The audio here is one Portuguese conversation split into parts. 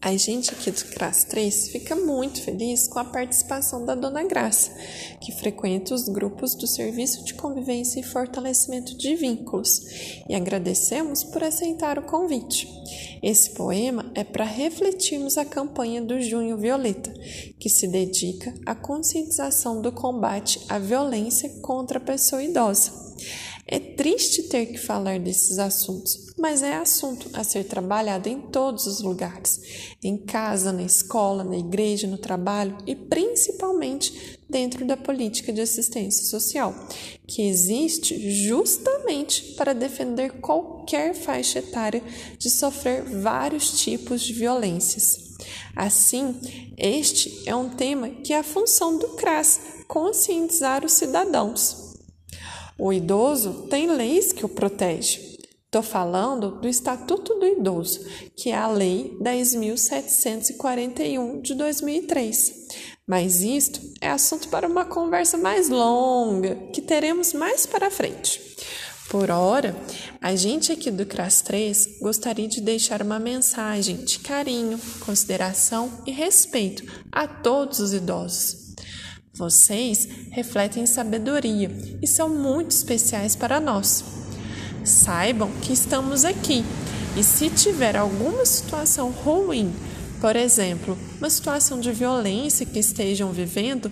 A gente aqui do CRAS 3 fica muito feliz com a participação da Dona Graça, que frequenta os grupos do Serviço de Convivência e Fortalecimento de Vínculos, e agradecemos por aceitar o convite. Esse poema é para refletirmos a campanha do Junho Violeta, que se dedica à conscientização do combate à violência contra a pessoa idosa. É triste ter que falar desses assuntos, mas é assunto a ser trabalhado em todos os lugares em casa, na escola, na igreja, no trabalho e principalmente dentro da política de assistência social, que existe justamente para defender qualquer faixa etária de sofrer vários tipos de violências. Assim, este é um tema que é a função do CRAS conscientizar os cidadãos. O idoso tem leis que o protegem. Estou falando do Estatuto do Idoso, que é a Lei 10.741 de 2003. Mas isto é assunto para uma conversa mais longa, que teremos mais para frente. Por hora, a gente aqui do CRAS 3 gostaria de deixar uma mensagem de carinho, consideração e respeito a todos os idosos. Vocês refletem sabedoria e são muito especiais para nós. Saibam que estamos aqui e se tiver alguma situação ruim, por exemplo, uma situação de violência que estejam vivendo,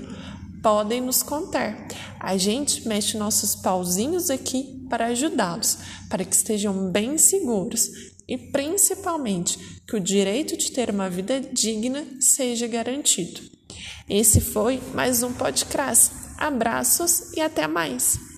podem nos contar. A gente mexe nossos pauzinhos aqui para ajudá-los, para que estejam bem seguros e principalmente que o direito de ter uma vida digna seja garantido. Esse foi mais um podcast. Abraços e até mais!